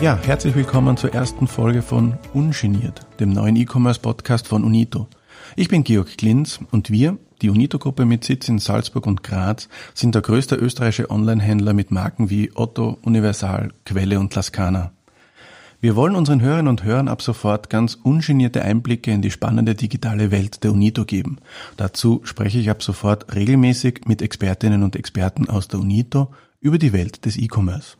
Ja, herzlich willkommen zur ersten Folge von Ungeniert, dem neuen E-Commerce-Podcast von Unito. Ich bin Georg Klinz und wir, die Unito-Gruppe mit Sitz in Salzburg und Graz, sind der größte österreichische Online-Händler mit Marken wie Otto, Universal, Quelle und Laskana. Wir wollen unseren Hörerinnen und Hörern ab sofort ganz ungenierte Einblicke in die spannende digitale Welt der Unito geben. Dazu spreche ich ab sofort regelmäßig mit Expertinnen und Experten aus der Unito über die Welt des E-Commerce.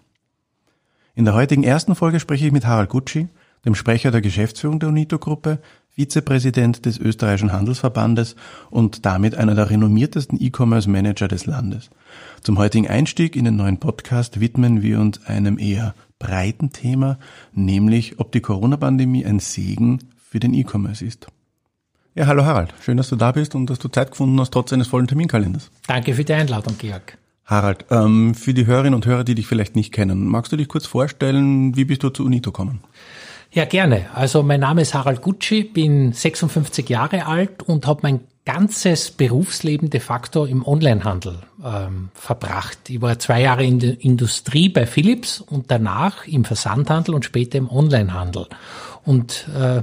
In der heutigen ersten Folge spreche ich mit Harald Gucci, dem Sprecher der Geschäftsführung der UNITO-Gruppe, Vizepräsident des österreichischen Handelsverbandes und damit einer der renommiertesten E-Commerce-Manager des Landes. Zum heutigen Einstieg in den neuen Podcast widmen wir uns einem eher breiten Thema, nämlich ob die Corona-Pandemie ein Segen für den E-Commerce ist. Ja, hallo Harald, schön, dass du da bist und dass du Zeit gefunden hast, trotz eines vollen Terminkalenders. Danke für die Einladung, Georg. Harald, ähm, für die Hörerinnen und Hörer, die dich vielleicht nicht kennen, magst du dich kurz vorstellen, wie bist du zu Unito gekommen? Ja, gerne. Also mein Name ist Harald Gucci, bin 56 Jahre alt und habe mein ganzes Berufsleben de facto im Onlinehandel ähm, verbracht. Ich war zwei Jahre in der Industrie bei Philips und danach im Versandhandel und später im Onlinehandel. Und äh,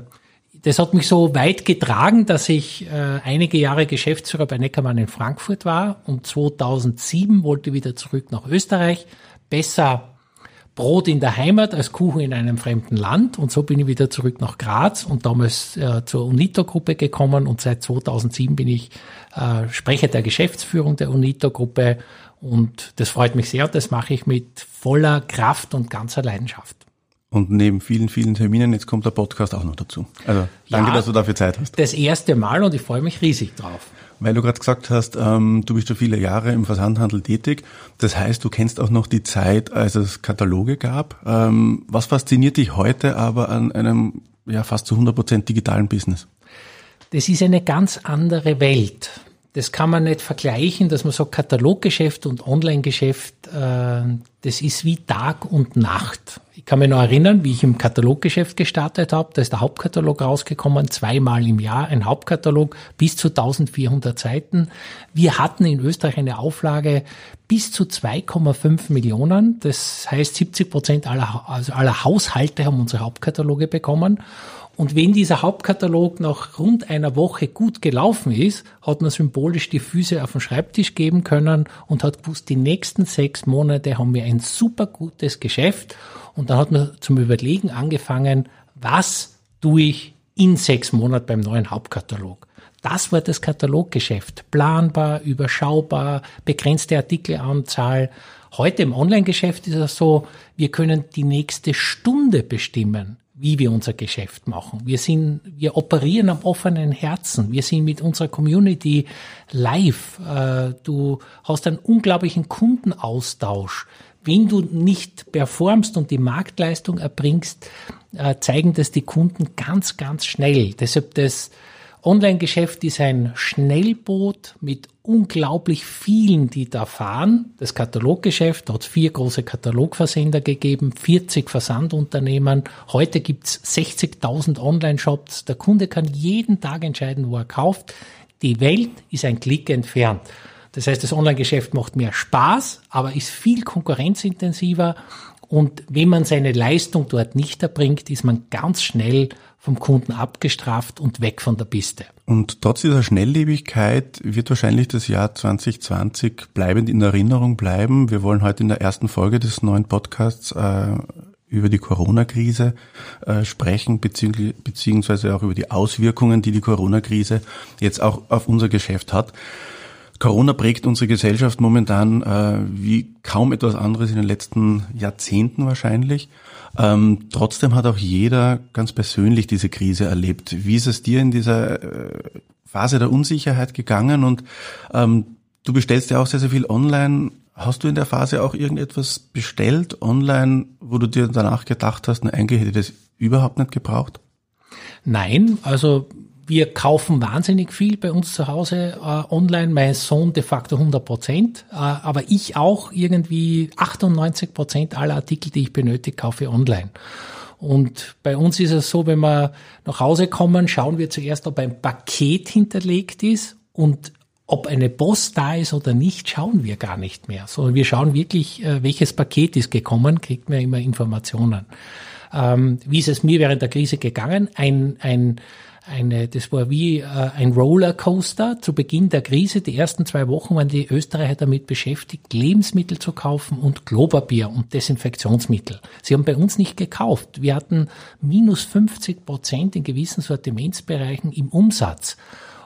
das hat mich so weit getragen, dass ich äh, einige Jahre Geschäftsführer bei Neckermann in Frankfurt war und 2007 wollte wieder zurück nach Österreich. Besser Brot in der Heimat als Kuchen in einem fremden Land. Und so bin ich wieder zurück nach Graz und damals äh, zur UNITO-Gruppe gekommen. Und seit 2007 bin ich äh, Sprecher der Geschäftsführung der UNITO-Gruppe. Und das freut mich sehr. Das mache ich mit voller Kraft und ganzer Leidenschaft. Und neben vielen, vielen Terminen, jetzt kommt der Podcast auch noch dazu. Also danke, ja, dass du dafür Zeit hast. Das erste Mal und ich freue mich riesig drauf. Weil du gerade gesagt hast, ähm, du bist schon viele Jahre im Versandhandel tätig. Das heißt, du kennst auch noch die Zeit, als es Kataloge gab. Ähm, was fasziniert dich heute aber an einem ja fast zu 100 Prozent digitalen Business? Das ist eine ganz andere Welt das kann man nicht vergleichen, dass man sagt, Kataloggeschäft und Online-Geschäft, äh, das ist wie Tag und Nacht. Kann mich noch erinnern, wie ich im Kataloggeschäft gestartet habe, da ist der Hauptkatalog rausgekommen, zweimal im Jahr ein Hauptkatalog bis zu 1400 Seiten. Wir hatten in Österreich eine Auflage bis zu 2,5 Millionen, das heißt 70 Prozent aller, also aller Haushalte haben unsere Hauptkataloge bekommen. Und wenn dieser Hauptkatalog nach rund einer Woche gut gelaufen ist, hat man symbolisch die Füße auf den Schreibtisch geben können und hat gewusst, die nächsten sechs Monate haben wir ein super gutes Geschäft. Und dann hat man zum Überlegen angefangen, was tue ich in sechs Monaten beim neuen Hauptkatalog. Das war das Kataloggeschäft. Planbar, überschaubar, begrenzte Artikelanzahl. Heute im Online-Geschäft ist es so, wir können die nächste Stunde bestimmen wie wir unser Geschäft machen. Wir sind, wir operieren am offenen Herzen. Wir sind mit unserer Community live. Äh, du hast einen unglaublichen Kundenaustausch. Wenn du nicht performst und die Marktleistung erbringst, äh, zeigen das die Kunden ganz, ganz schnell. Deshalb das Online-Geschäft ist ein Schnellboot mit unglaublich vielen, die da fahren. Das Kataloggeschäft hat vier große Katalogversender gegeben, 40 Versandunternehmen. Heute gibt's 60.000 Online-Shops. Der Kunde kann jeden Tag entscheiden, wo er kauft. Die Welt ist ein Klick entfernt. Das heißt, das Online-Geschäft macht mehr Spaß, aber ist viel konkurrenzintensiver. Und wenn man seine Leistung dort nicht erbringt, ist man ganz schnell vom Kunden abgestraft und weg von der Piste. Und trotz dieser Schnelllebigkeit wird wahrscheinlich das Jahr 2020 bleibend in Erinnerung bleiben. Wir wollen heute in der ersten Folge des neuen Podcasts äh, über die Corona-Krise äh, sprechen, beziehungsweise auch über die Auswirkungen, die die Corona-Krise jetzt auch auf unser Geschäft hat. Corona prägt unsere Gesellschaft momentan äh, wie kaum etwas anderes in den letzten Jahrzehnten wahrscheinlich. Ähm, trotzdem hat auch jeder ganz persönlich diese Krise erlebt. Wie ist es dir in dieser äh, Phase der Unsicherheit gegangen? Und ähm, du bestellst ja auch sehr, sehr viel online. Hast du in der Phase auch irgendetwas bestellt online, wo du dir danach gedacht hast, na, eigentlich hätte ich das überhaupt nicht gebraucht? Nein, also wir kaufen wahnsinnig viel bei uns zu Hause äh, online. Mein Sohn de facto 100 Prozent, äh, aber ich auch irgendwie 98 Prozent aller Artikel, die ich benötige, kaufe online. Und bei uns ist es so, wenn wir nach Hause kommen, schauen wir zuerst, ob ein Paket hinterlegt ist und ob eine Post da ist oder nicht, schauen wir gar nicht mehr, sondern wir schauen wirklich, äh, welches Paket ist gekommen, kriegt man immer Informationen. Ähm, wie ist es mir während der Krise gegangen? Ein, ein eine, das war wie äh, ein Rollercoaster zu Beginn der Krise. Die ersten zwei Wochen waren die Österreicher damit beschäftigt, Lebensmittel zu kaufen und Klopapier und Desinfektionsmittel. Sie haben bei uns nicht gekauft. Wir hatten minus 50 Prozent in gewissen Sortimentsbereichen im Umsatz.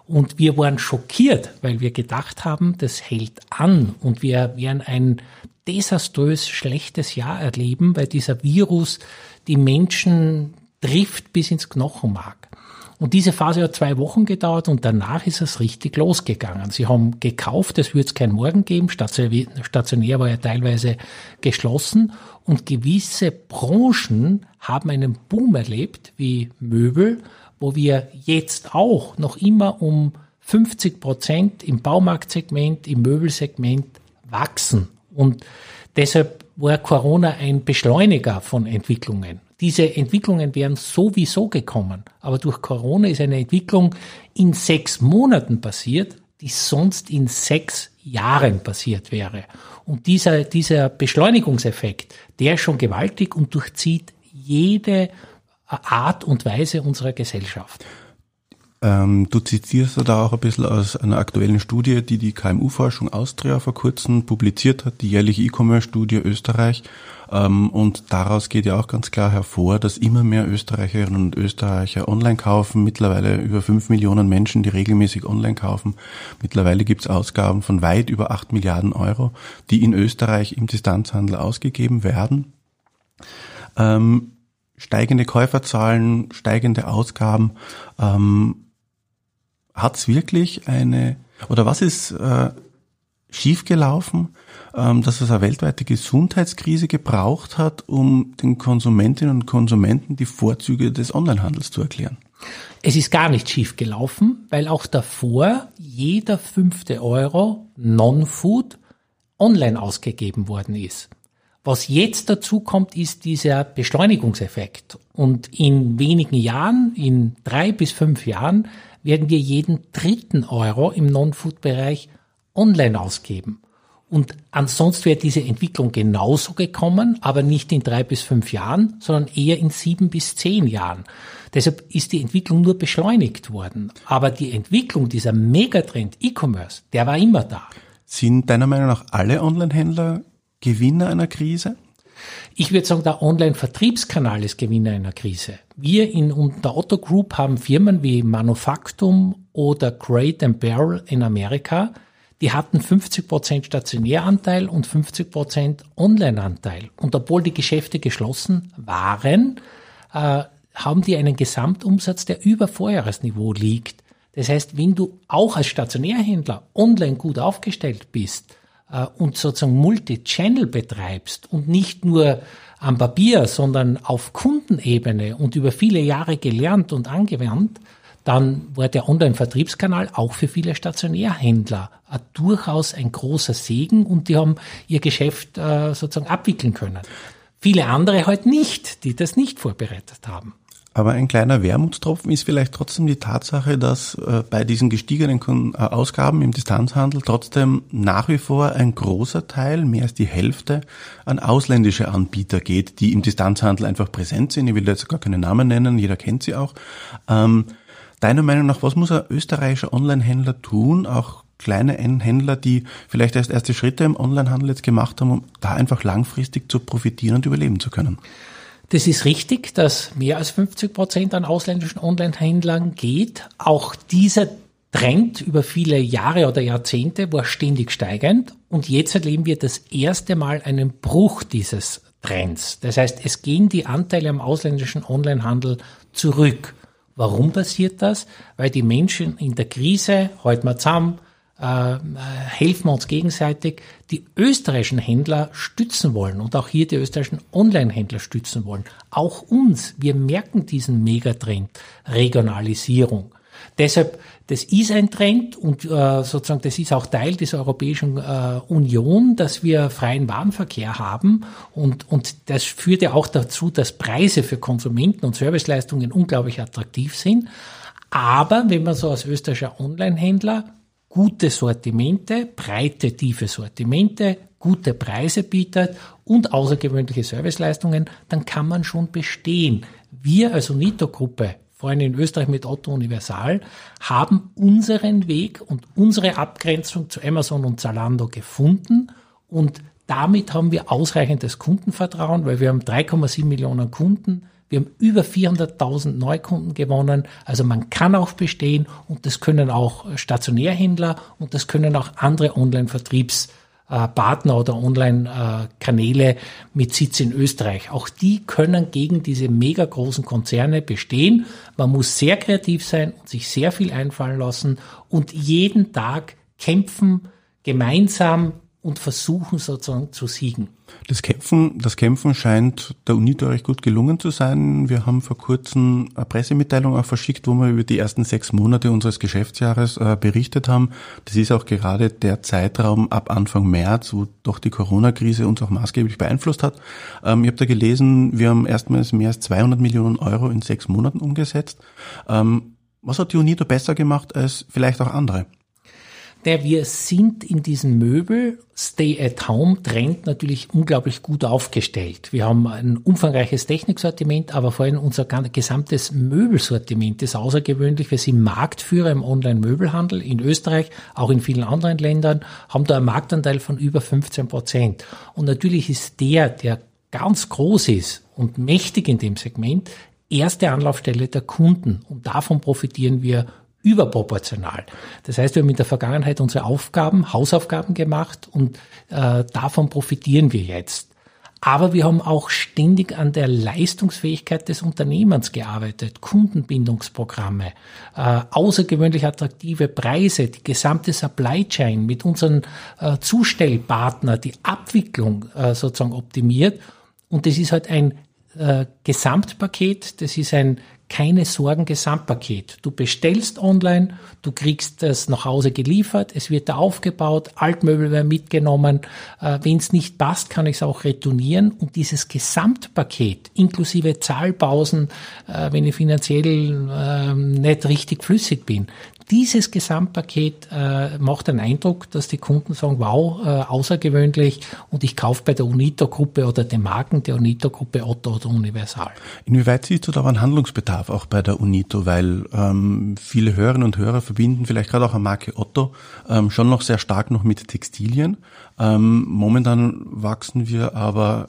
Und wir waren schockiert, weil wir gedacht haben, das hält an und wir werden ein desaströs schlechtes Jahr erleben, weil dieser Virus die Menschen trifft bis ins Knochenmark. Und diese Phase hat zwei Wochen gedauert und danach ist es richtig losgegangen. Sie haben gekauft, es wird es kein Morgen geben, stationär war ja teilweise geschlossen und gewisse Branchen haben einen Boom erlebt, wie Möbel, wo wir jetzt auch noch immer um 50 Prozent im Baumarktsegment, im Möbelsegment wachsen. Und deshalb war Corona ein Beschleuniger von Entwicklungen. Diese Entwicklungen wären sowieso gekommen. Aber durch Corona ist eine Entwicklung in sechs Monaten passiert, die sonst in sechs Jahren passiert wäre. Und dieser, dieser Beschleunigungseffekt, der ist schon gewaltig und durchzieht jede Art und Weise unserer Gesellschaft. Ähm, du zitierst da auch ein bisschen aus einer aktuellen Studie, die die KMU-Forschung Austria vor kurzem publiziert hat, die jährliche E-Commerce-Studie Österreich. Ähm, und daraus geht ja auch ganz klar hervor, dass immer mehr Österreicherinnen und Österreicher online kaufen. Mittlerweile über fünf Millionen Menschen, die regelmäßig online kaufen. Mittlerweile gibt es Ausgaben von weit über acht Milliarden Euro, die in Österreich im Distanzhandel ausgegeben werden. Ähm, steigende Käuferzahlen, steigende Ausgaben. Ähm, Hat es wirklich eine, oder was ist äh, schiefgelaufen, ähm, dass es eine weltweite Gesundheitskrise gebraucht hat, um den Konsumentinnen und Konsumenten die Vorzüge des Onlinehandels zu erklären? Es ist gar nicht schief gelaufen, weil auch davor jeder fünfte Euro Non-Food online ausgegeben worden ist. Was jetzt dazu kommt, ist dieser Beschleunigungseffekt. Und in wenigen Jahren, in drei bis fünf Jahren, werden wir jeden dritten Euro im Non-Food-Bereich online ausgeben. Und ansonsten wäre diese Entwicklung genauso gekommen, aber nicht in drei bis fünf Jahren, sondern eher in sieben bis zehn Jahren. Deshalb ist die Entwicklung nur beschleunigt worden. Aber die Entwicklung dieser Megatrend E-Commerce, der war immer da. Sind deiner Meinung nach alle Online-Händler Gewinner einer Krise? Ich würde sagen, der Online-Vertriebskanal ist Gewinner einer Krise. Wir in der Otto Group haben Firmen wie Manufaktum oder Crate and Barrel in Amerika, die hatten 50% Stationäranteil und 50% Online-Anteil. Und obwohl die Geschäfte geschlossen waren, äh, haben die einen Gesamtumsatz, der über Vorjahresniveau liegt. Das heißt, wenn du auch als Stationärhändler online gut aufgestellt bist, und sozusagen Multi-Channel betreibst und nicht nur am Papier, sondern auf Kundenebene und über viele Jahre gelernt und angewandt, dann war der Online-Vertriebskanal auch für viele Stationärhändler durchaus ein großer Segen und die haben ihr Geschäft äh, sozusagen abwickeln können. Viele andere halt nicht, die das nicht vorbereitet haben. Aber ein kleiner Wermutstropfen ist vielleicht trotzdem die Tatsache, dass äh, bei diesen gestiegenen äh, Ausgaben im Distanzhandel trotzdem nach wie vor ein großer Teil, mehr als die Hälfte, an ausländische Anbieter geht, die im Distanzhandel einfach präsent sind. Ich will jetzt gar keine Namen nennen, jeder kennt sie auch. Ähm, deiner Meinung nach, was muss ein österreichischer Onlinehändler tun, auch kleine Händler, die vielleicht erst erste Schritte im Onlinehandel jetzt gemacht haben, um da einfach langfristig zu profitieren und überleben zu können? Das ist richtig, dass mehr als 50 Prozent an ausländischen Online-Händlern geht. Auch dieser Trend über viele Jahre oder Jahrzehnte war ständig steigend und jetzt erleben wir das erste Mal einen Bruch dieses Trends. Das heißt, es gehen die Anteile am ausländischen Onlinehandel zurück. Warum passiert das? Weil die Menschen in der Krise, heute mal zusammen, äh, helfen wir uns gegenseitig, die österreichischen Händler stützen wollen und auch hier die österreichischen Online-Händler stützen wollen. Auch uns, wir merken diesen Megatrend Regionalisierung. Deshalb, das ist ein Trend und äh, sozusagen das ist auch Teil dieser Europäischen äh, Union, dass wir freien Warenverkehr haben und, und das führt ja auch dazu, dass Preise für Konsumenten und Serviceleistungen unglaublich attraktiv sind. Aber wenn man so als österreichischer Online-Händler gute Sortimente, breite, tiefe Sortimente, gute Preise bietet und außergewöhnliche Serviceleistungen, dann kann man schon bestehen. Wir als Unito-Gruppe, vor allem in Österreich mit Otto Universal, haben unseren Weg und unsere Abgrenzung zu Amazon und Zalando gefunden und damit haben wir ausreichendes Kundenvertrauen, weil wir haben 3,7 Millionen Kunden. Wir haben über 400.000 Neukunden gewonnen. Also man kann auch bestehen und das können auch Stationärhändler und das können auch andere Online-Vertriebspartner oder Online-Kanäle mit Sitz in Österreich. Auch die können gegen diese mega großen Konzerne bestehen. Man muss sehr kreativ sein und sich sehr viel einfallen lassen und jeden Tag kämpfen, gemeinsam und versuchen sozusagen zu siegen. Das Kämpfen, das Kämpfen scheint der UNITO recht gut gelungen zu sein. Wir haben vor kurzem eine Pressemitteilung auch verschickt, wo wir über die ersten sechs Monate unseres Geschäftsjahres äh, berichtet haben. Das ist auch gerade der Zeitraum ab Anfang März, wo doch die Corona-Krise uns auch maßgeblich beeinflusst hat. Ähm, ich habe da gelesen, wir haben erstmals mehr als 200 Millionen Euro in sechs Monaten umgesetzt. Ähm, was hat die UNITO besser gemacht als vielleicht auch andere? Der wir sind in diesem Möbel Stay-at-Home-Trend natürlich unglaublich gut aufgestellt. Wir haben ein umfangreiches Techniksortiment, aber vor allem unser gesamtes Möbelsortiment ist außergewöhnlich. Wir sind Marktführer im Online-Möbelhandel in Österreich, auch in vielen anderen Ländern, haben da einen Marktanteil von über 15 Prozent. Und natürlich ist der, der ganz groß ist und mächtig in dem Segment, erste Anlaufstelle der Kunden. Und davon profitieren wir überproportional. Das heißt, wir haben in der Vergangenheit unsere Aufgaben, Hausaufgaben gemacht und äh, davon profitieren wir jetzt. Aber wir haben auch ständig an der Leistungsfähigkeit des Unternehmens gearbeitet, Kundenbindungsprogramme, äh, außergewöhnlich attraktive Preise, die gesamte Supply Chain mit unseren äh, Zustellpartner, die Abwicklung äh, sozusagen optimiert. Und das ist halt ein äh, Gesamtpaket, das ist ein keine Sorgen Gesamtpaket. Du bestellst online, du kriegst es nach Hause geliefert, es wird da aufgebaut, Altmöbel werden mitgenommen. Äh, Wenn es nicht passt, kann ich es auch retournieren. Und dieses Gesamtpaket inklusive Zahlpausen, äh, wenn ich finanziell äh, nicht richtig flüssig bin, dieses Gesamtpaket äh, macht den Eindruck, dass die Kunden sagen, wow, äh, außergewöhnlich und ich kaufe bei der Unito-Gruppe oder den Marken der Unito-Gruppe Otto oder Universal. Inwieweit siehst du da einen Handlungsbedarf auch bei der Unito? Weil ähm, viele Hörerinnen und Hörer verbinden vielleicht gerade auch eine Marke Otto ähm, schon noch sehr stark noch mit Textilien. Ähm, momentan wachsen wir aber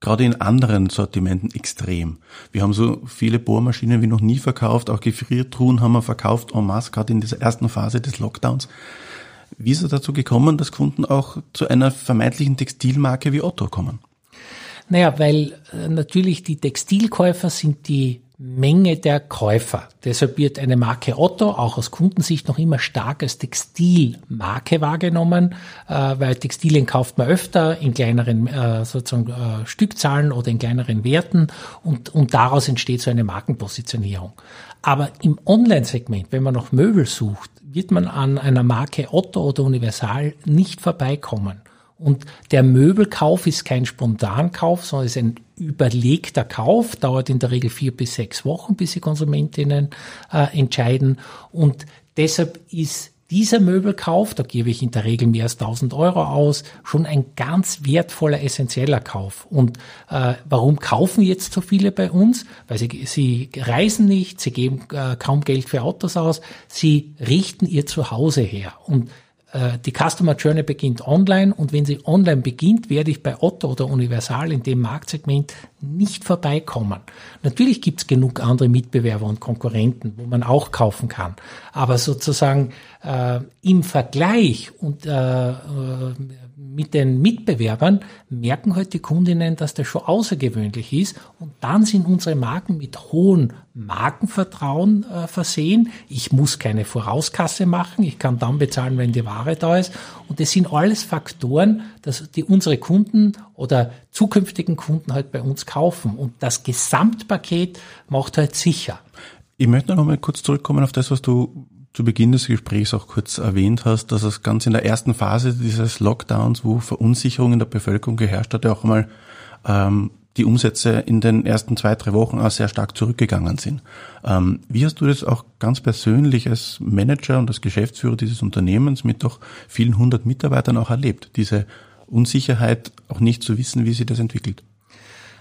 gerade in anderen Sortimenten extrem. Wir haben so viele Bohrmaschinen wie noch nie verkauft, auch Gefriertruhen haben wir verkauft en masse, gerade in dieser ersten Phase des Lockdowns. Wie ist es dazu gekommen, dass Kunden auch zu einer vermeintlichen Textilmarke wie Otto kommen? Naja, weil äh, natürlich die Textilkäufer sind die Menge der Käufer. Deshalb wird eine Marke Otto auch aus Kundensicht noch immer stark als Textilmarke wahrgenommen, äh, weil Textilien kauft man öfter in kleineren äh, sozusagen äh, Stückzahlen oder in kleineren Werten und, und daraus entsteht so eine Markenpositionierung. Aber im Online-Segment, wenn man noch Möbel sucht, wird man an einer Marke Otto oder Universal nicht vorbeikommen. Und der Möbelkauf ist kein Spontankauf, sondern ist ein überlegter Kauf, dauert in der Regel vier bis sechs Wochen, bis die Konsumentinnen äh, entscheiden. Und deshalb ist dieser Möbelkauf, da gebe ich in der Regel mehr als 1000 Euro aus, schon ein ganz wertvoller, essentieller Kauf. Und äh, warum kaufen jetzt so viele bei uns? Weil sie, sie reisen nicht, sie geben äh, kaum Geld für Autos aus, sie richten ihr Zuhause her. Und die Customer Journey beginnt online und wenn sie online beginnt, werde ich bei Otto oder Universal in dem Marktsegment nicht vorbeikommen. Natürlich gibt es genug andere Mitbewerber und Konkurrenten, wo man auch kaufen kann. Aber sozusagen äh, im Vergleich und äh, äh mit den Mitbewerbern merken heute die Kundinnen, dass das schon außergewöhnlich ist. Und dann sind unsere Marken mit hohem Markenvertrauen äh, versehen. Ich muss keine Vorauskasse machen. Ich kann dann bezahlen, wenn die Ware da ist. Und das sind alles Faktoren, dass die unsere Kunden oder zukünftigen Kunden halt bei uns kaufen. Und das Gesamtpaket macht halt sicher. Ich möchte noch mal kurz zurückkommen auf das, was du zu Beginn des Gesprächs auch kurz erwähnt hast, dass es ganz in der ersten Phase dieses Lockdowns, wo Verunsicherung in der Bevölkerung geherrscht hat, ja auch mal ähm, die Umsätze in den ersten zwei, drei Wochen auch sehr stark zurückgegangen sind. Ähm, wie hast du das auch ganz persönlich als Manager und als Geschäftsführer dieses Unternehmens mit doch vielen hundert Mitarbeitern auch erlebt? Diese Unsicherheit, auch nicht zu wissen, wie sich das entwickelt?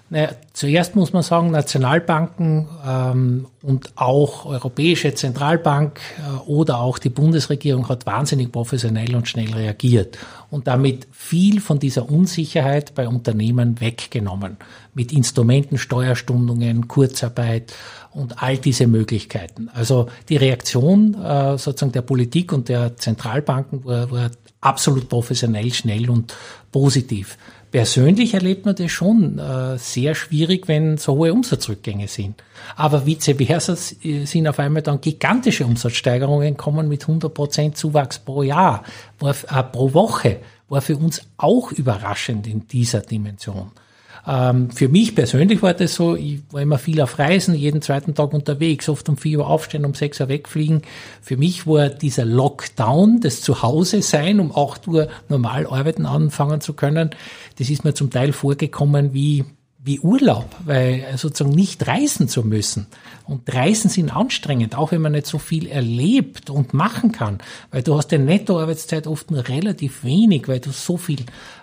Naja, zuerst muss man sagen, Nationalbanken ähm, und auch Europäische Zentralbank äh, oder auch die Bundesregierung hat wahnsinnig professionell und schnell reagiert und damit viel von dieser Unsicherheit bei Unternehmen weggenommen. Mit Instrumenten, Steuerstundungen, Kurzarbeit und all diese Möglichkeiten. Also die Reaktion äh, sozusagen der Politik und der Zentralbanken war, war absolut professionell, schnell und positiv. Persönlich erlebt man das schon äh, sehr schwierig, wenn so hohe Umsatzrückgänge sind. Aber vice versa sind auf einmal dann gigantische Umsatzsteigerungen kommen mit 100 Prozent Zuwachs pro Jahr, war, äh, pro Woche, war für uns auch überraschend in dieser Dimension. Ähm, für mich persönlich war das so, ich war immer viel auf Reisen, jeden zweiten Tag unterwegs, oft um vier Uhr aufstehen, um sechs Uhr wegfliegen. Für mich war dieser Lockdown, das Zuhause sein, um acht Uhr normal arbeiten anfangen zu können, das ist mir zum Teil vorgekommen wie wie Urlaub, weil äh, sozusagen nicht reisen zu müssen. Und Reisen sind anstrengend, auch wenn man nicht so viel erlebt und machen kann, weil du hast der Nettoarbeitszeit oft nur relativ wenig, weil du so viel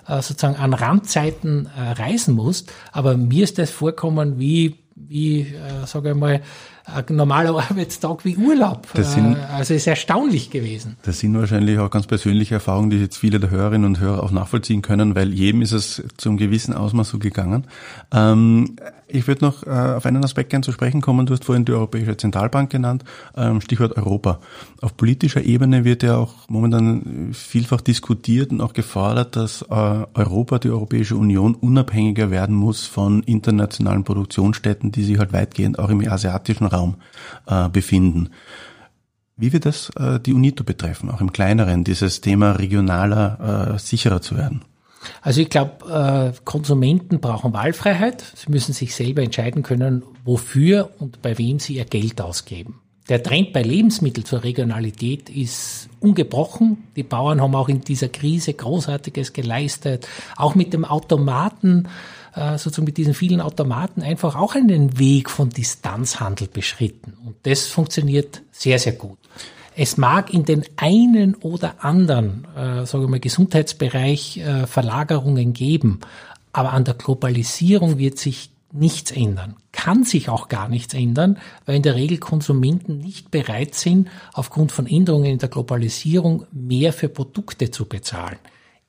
äh, sozusagen an Randzeiten äh, reisen musst. Aber mir ist das vorkommen wie, wie äh, sage ich mal, ein normaler Arbeitstag wie Urlaub. Das sind, äh, also ist erstaunlich gewesen. Das sind wahrscheinlich auch ganz persönliche Erfahrungen, die jetzt viele der Hörerinnen und Hörer auch nachvollziehen können, weil jedem ist es zum gewissen Ausmaß so gegangen. Ähm, ich würde noch äh, auf einen Aspekt gerne zu sprechen kommen. Du hast vorhin die Europäische Zentralbank genannt, ähm, Stichwort Europa. Auf politischer Ebene wird ja auch momentan vielfach diskutiert und auch gefordert, dass äh, Europa, die Europäische Union, unabhängiger werden muss von internationalen Produktionsstätten, die sich halt weitgehend auch im asiatischen Raum äh, befinden. Wie wird das die UNITO betreffen, auch im kleineren, dieses Thema regionaler sicherer zu werden? Also ich glaube, äh, Konsumenten brauchen Wahlfreiheit. Sie müssen sich selber entscheiden können, wofür und bei wem sie ihr Geld ausgeben. Der Trend bei Lebensmitteln zur Regionalität ist ungebrochen. Die Bauern haben auch in dieser Krise Großartiges geleistet. Auch mit dem Automaten, äh, sozusagen mit diesen vielen Automaten einfach auch einen Weg von Distanzhandel beschritten. Und das funktioniert sehr, sehr gut. Es mag in den einen oder anderen, äh, sagen wir mal, Gesundheitsbereich äh, Verlagerungen geben, aber an der Globalisierung wird sich nichts ändern. Kann sich auch gar nichts ändern, weil in der Regel Konsumenten nicht bereit sind, aufgrund von Änderungen in der Globalisierung mehr für Produkte zu bezahlen.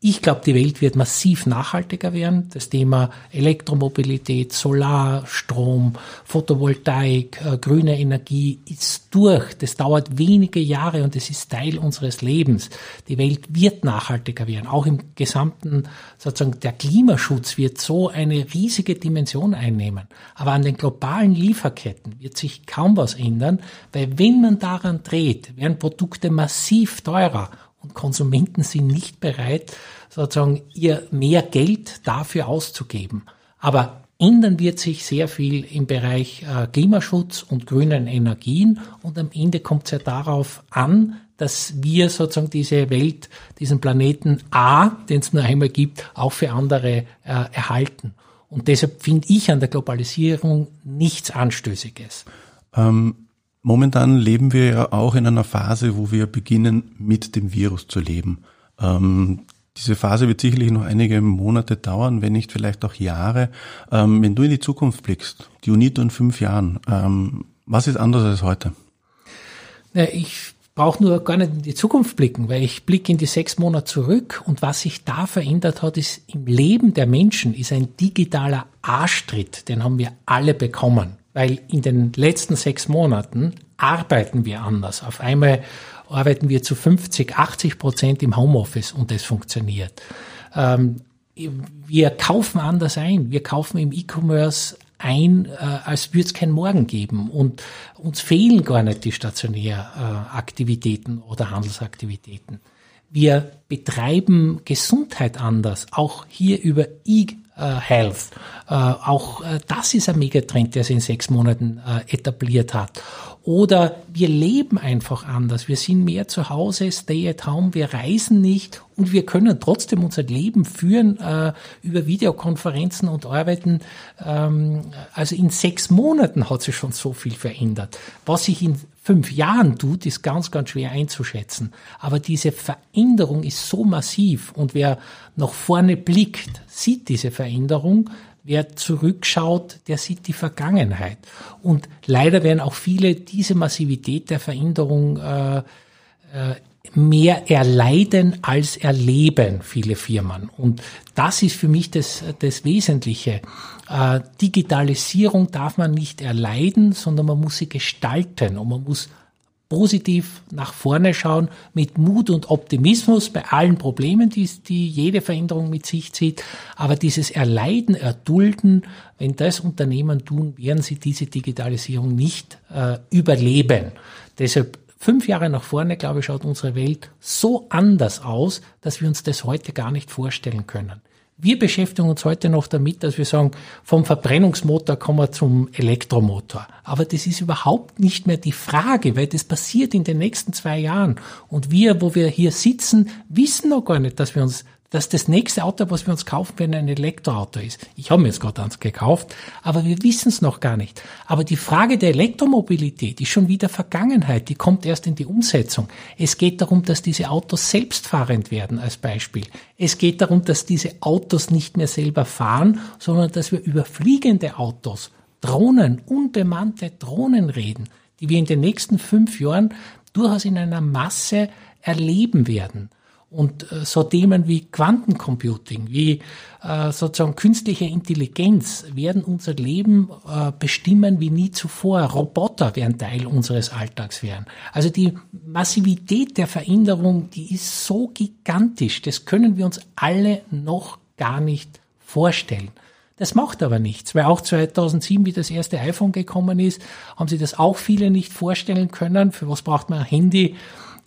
Ich glaube, die Welt wird massiv nachhaltiger werden. Das Thema Elektromobilität, Solarstrom, Photovoltaik, äh, grüne Energie ist durch. Das dauert wenige Jahre und es ist Teil unseres Lebens. Die Welt wird nachhaltiger werden. Auch im gesamten, sozusagen, der Klimaschutz wird so eine riesige Dimension einnehmen. Aber an den globalen Lieferketten wird sich kaum was ändern, weil wenn man daran dreht, werden Produkte massiv teurer und Konsumenten sind nicht bereit, sozusagen ihr mehr Geld dafür auszugeben. Aber ändern wird sich sehr viel im Bereich äh, Klimaschutz und grünen Energien und am Ende kommt es ja darauf an, dass wir sozusagen diese Welt, diesen Planeten A, den es nur einmal gibt, auch für andere äh, erhalten. Und deshalb finde ich an der Globalisierung nichts Anstößiges. Ähm, momentan leben wir ja auch in einer Phase, wo wir beginnen, mit dem Virus zu leben. Ähm, diese Phase wird sicherlich noch einige Monate dauern, wenn nicht vielleicht auch Jahre. Ähm, wenn du in die Zukunft blickst, die UNITO in fünf Jahren, ähm, was ist anders als heute? Ja, ich brauche nur gar nicht in die Zukunft blicken, weil ich blicke in die sechs Monate zurück und was sich da verändert hat, ist im Leben der Menschen ist ein digitaler Arschtritt, den haben wir alle bekommen, weil in den letzten sechs Monaten arbeiten wir anders. Auf einmal arbeiten wir zu 50, 80 Prozent im Homeoffice und das funktioniert. Ähm, wir kaufen anders ein. Wir kaufen im E-Commerce ein, äh, als würde es kein Morgen geben. Und uns fehlen gar nicht die Stationäraktivitäten äh, oder Handelsaktivitäten. Wir betreiben Gesundheit anders, auch hier über E-Health. Äh, auch äh, das ist ein Megatrend, der sich in sechs Monaten äh, etabliert hat. Oder wir leben einfach anders. Wir sind mehr zu Hause, stay at home, wir reisen nicht und wir können trotzdem unser Leben führen äh, über Videokonferenzen und arbeiten. Ähm, also in sechs Monaten hat sich schon so viel verändert. Was sich in fünf Jahren tut, ist ganz, ganz schwer einzuschätzen. Aber diese Veränderung ist so massiv und wer nach vorne blickt, sieht diese Veränderung. Wer zurückschaut, der sieht die Vergangenheit. Und leider werden auch viele diese Massivität der Veränderung äh, äh, mehr erleiden als erleben, viele Firmen. Und das ist für mich das, das Wesentliche. Äh, Digitalisierung darf man nicht erleiden, sondern man muss sie gestalten und man muss positiv nach vorne schauen, mit Mut und Optimismus bei allen Problemen, die, die jede Veränderung mit sich zieht. Aber dieses Erleiden, Erdulden, wenn das Unternehmen tun, werden sie diese Digitalisierung nicht äh, überleben. Deshalb fünf Jahre nach vorne, glaube ich, schaut unsere Welt so anders aus, dass wir uns das heute gar nicht vorstellen können. Wir beschäftigen uns heute noch damit, dass wir sagen, vom Verbrennungsmotor kommen wir zum Elektromotor. Aber das ist überhaupt nicht mehr die Frage, weil das passiert in den nächsten zwei Jahren. Und wir, wo wir hier sitzen, wissen noch gar nicht, dass wir uns dass das nächste Auto, was wir uns kaufen werden, ein Elektroauto ist. Ich habe mir jetzt gerade eins gekauft, aber wir wissen es noch gar nicht. Aber die Frage der Elektromobilität ist schon wieder Vergangenheit, die kommt erst in die Umsetzung. Es geht darum, dass diese Autos selbstfahrend werden als Beispiel. Es geht darum, dass diese Autos nicht mehr selber fahren, sondern dass wir über fliegende Autos, Drohnen, unbemannte Drohnen reden, die wir in den nächsten fünf Jahren durchaus in einer Masse erleben werden. Und äh, so Themen wie Quantencomputing, wie äh, sozusagen künstliche Intelligenz werden unser Leben äh, bestimmen wie nie zuvor. Roboter werden Teil unseres Alltags werden. Also die Massivität der Veränderung, die ist so gigantisch, das können wir uns alle noch gar nicht vorstellen. Das macht aber nichts, weil auch 2007, wie das erste iPhone gekommen ist, haben sie das auch viele nicht vorstellen können. Für was braucht man ein Handy?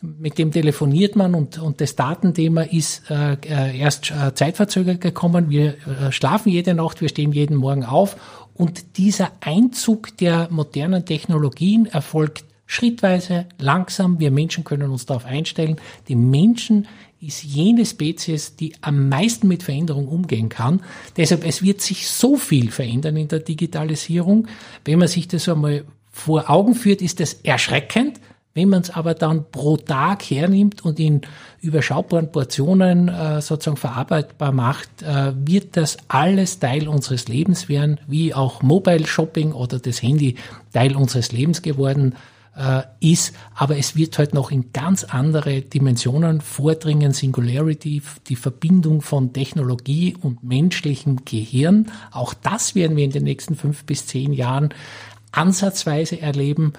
Mit dem telefoniert man und, und das Datenthema ist äh, äh, erst äh, zeitverzögert gekommen. Wir äh, schlafen jede Nacht, wir stehen jeden Morgen auf und dieser Einzug der modernen Technologien erfolgt schrittweise, langsam. Wir Menschen können uns darauf einstellen. Die Menschen ist jene Spezies, die am meisten mit Veränderung umgehen kann. Deshalb, es wird sich so viel verändern in der Digitalisierung. Wenn man sich das einmal vor Augen führt, ist das erschreckend. Wenn man es aber dann pro Tag hernimmt und in überschaubaren Portionen äh, sozusagen verarbeitbar macht, äh, wird das alles Teil unseres Lebens werden, wie auch Mobile Shopping oder das Handy Teil unseres Lebens geworden äh, ist. Aber es wird halt noch in ganz andere Dimensionen vordringen. Singularity, die Verbindung von Technologie und menschlichem Gehirn. Auch das werden wir in den nächsten fünf bis zehn Jahren ansatzweise erleben.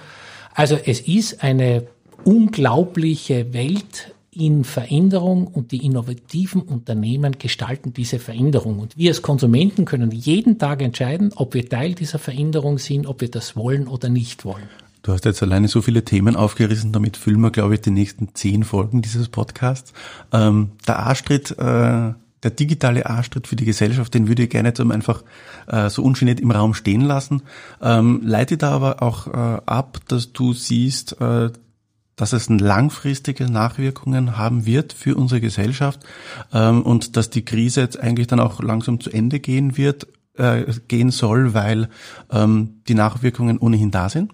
Also es ist eine unglaubliche Welt in Veränderung und die innovativen Unternehmen gestalten diese Veränderung. Und wir als Konsumenten können jeden Tag entscheiden, ob wir Teil dieser Veränderung sind, ob wir das wollen oder nicht wollen. Du hast jetzt alleine so viele Themen aufgerissen, damit füllen wir, glaube ich, die nächsten zehn Folgen dieses Podcasts. Ähm, der Arschtritt äh der digitale Arschtritt für die Gesellschaft, den würde ich gerne jetzt einfach äh, so ungeniert im Raum stehen lassen. Ähm, leite da aber auch äh, ab, dass du siehst, äh, dass es langfristige Nachwirkungen haben wird für unsere Gesellschaft ähm, und dass die Krise jetzt eigentlich dann auch langsam zu Ende gehen wird, äh, gehen soll, weil ähm, die Nachwirkungen ohnehin da sind?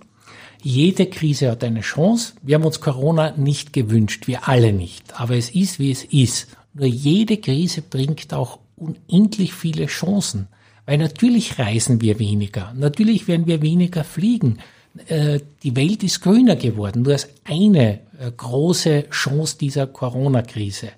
Jede Krise hat eine Chance. Wir haben uns Corona nicht gewünscht, wir alle nicht. Aber es ist, wie es ist. Nur jede Krise bringt auch unendlich viele Chancen. Weil natürlich reisen wir weniger, natürlich werden wir weniger fliegen. Äh, die Welt ist grüner geworden. Nur als eine äh, große Chance dieser Corona-Krise.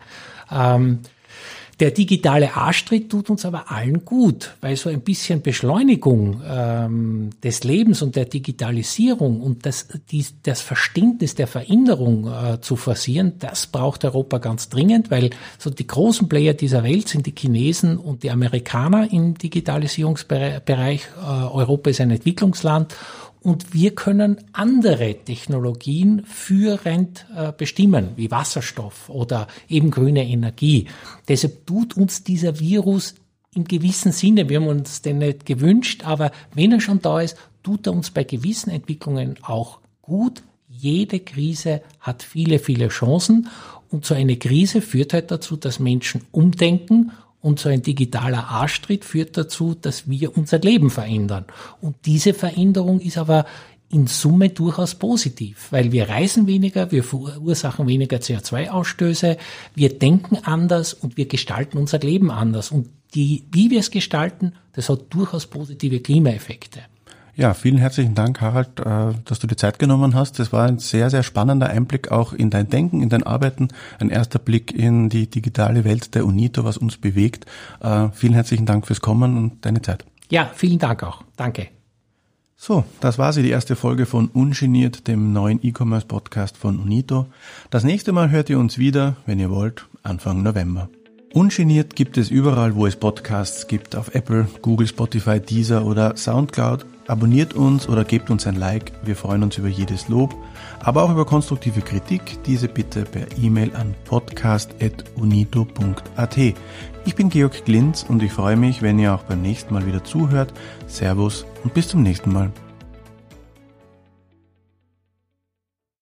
Der digitale Arschtritt tut uns aber allen gut, weil so ein bisschen Beschleunigung ähm, des Lebens und der Digitalisierung und das, die, das Verständnis der Veränderung äh, zu forcieren, das braucht Europa ganz dringend, weil so die großen Player dieser Welt sind die Chinesen und die Amerikaner im Digitalisierungsbereich. Äh, Europa ist ein Entwicklungsland und wir können andere Technologien führend äh, bestimmen, wie Wasserstoff oder eben grüne Energie. Deshalb tut uns dieser Virus im gewissen Sinne, wir haben uns den nicht gewünscht, aber wenn er schon da ist, tut er uns bei gewissen Entwicklungen auch gut, jede Krise hat viele, viele Chancen und so eine Krise führt halt dazu, dass Menschen umdenken und so ein digitaler Arschtritt führt dazu, dass wir unser Leben verändern. Und diese Veränderung ist aber in Summe durchaus positiv, weil wir reisen weniger, wir verursachen weniger CO2-Ausstöße, wir denken anders und wir gestalten unser Leben anders. Und die, wie wir es gestalten, das hat durchaus positive Klimaeffekte. Ja, vielen herzlichen Dank, Harald, äh, dass du dir Zeit genommen hast. Das war ein sehr, sehr spannender Einblick auch in dein Denken, in dein Arbeiten, ein erster Blick in die digitale Welt der UNITO, was uns bewegt. Äh, vielen herzlichen Dank fürs Kommen und deine Zeit. Ja, vielen Dank auch. Danke. So, das war sie, die erste Folge von Ungeniert, dem neuen E-Commerce-Podcast von UNITO. Das nächste Mal hört ihr uns wieder, wenn ihr wollt, Anfang November. Ungeniert gibt es überall, wo es Podcasts gibt, auf Apple, Google, Spotify, Deezer oder Soundcloud Abonniert uns oder gebt uns ein Like. Wir freuen uns über jedes Lob, aber auch über konstruktive Kritik. Diese bitte per E-Mail an podcast.unito.at. Ich bin Georg Glinz und ich freue mich, wenn ihr auch beim nächsten Mal wieder zuhört. Servus und bis zum nächsten Mal.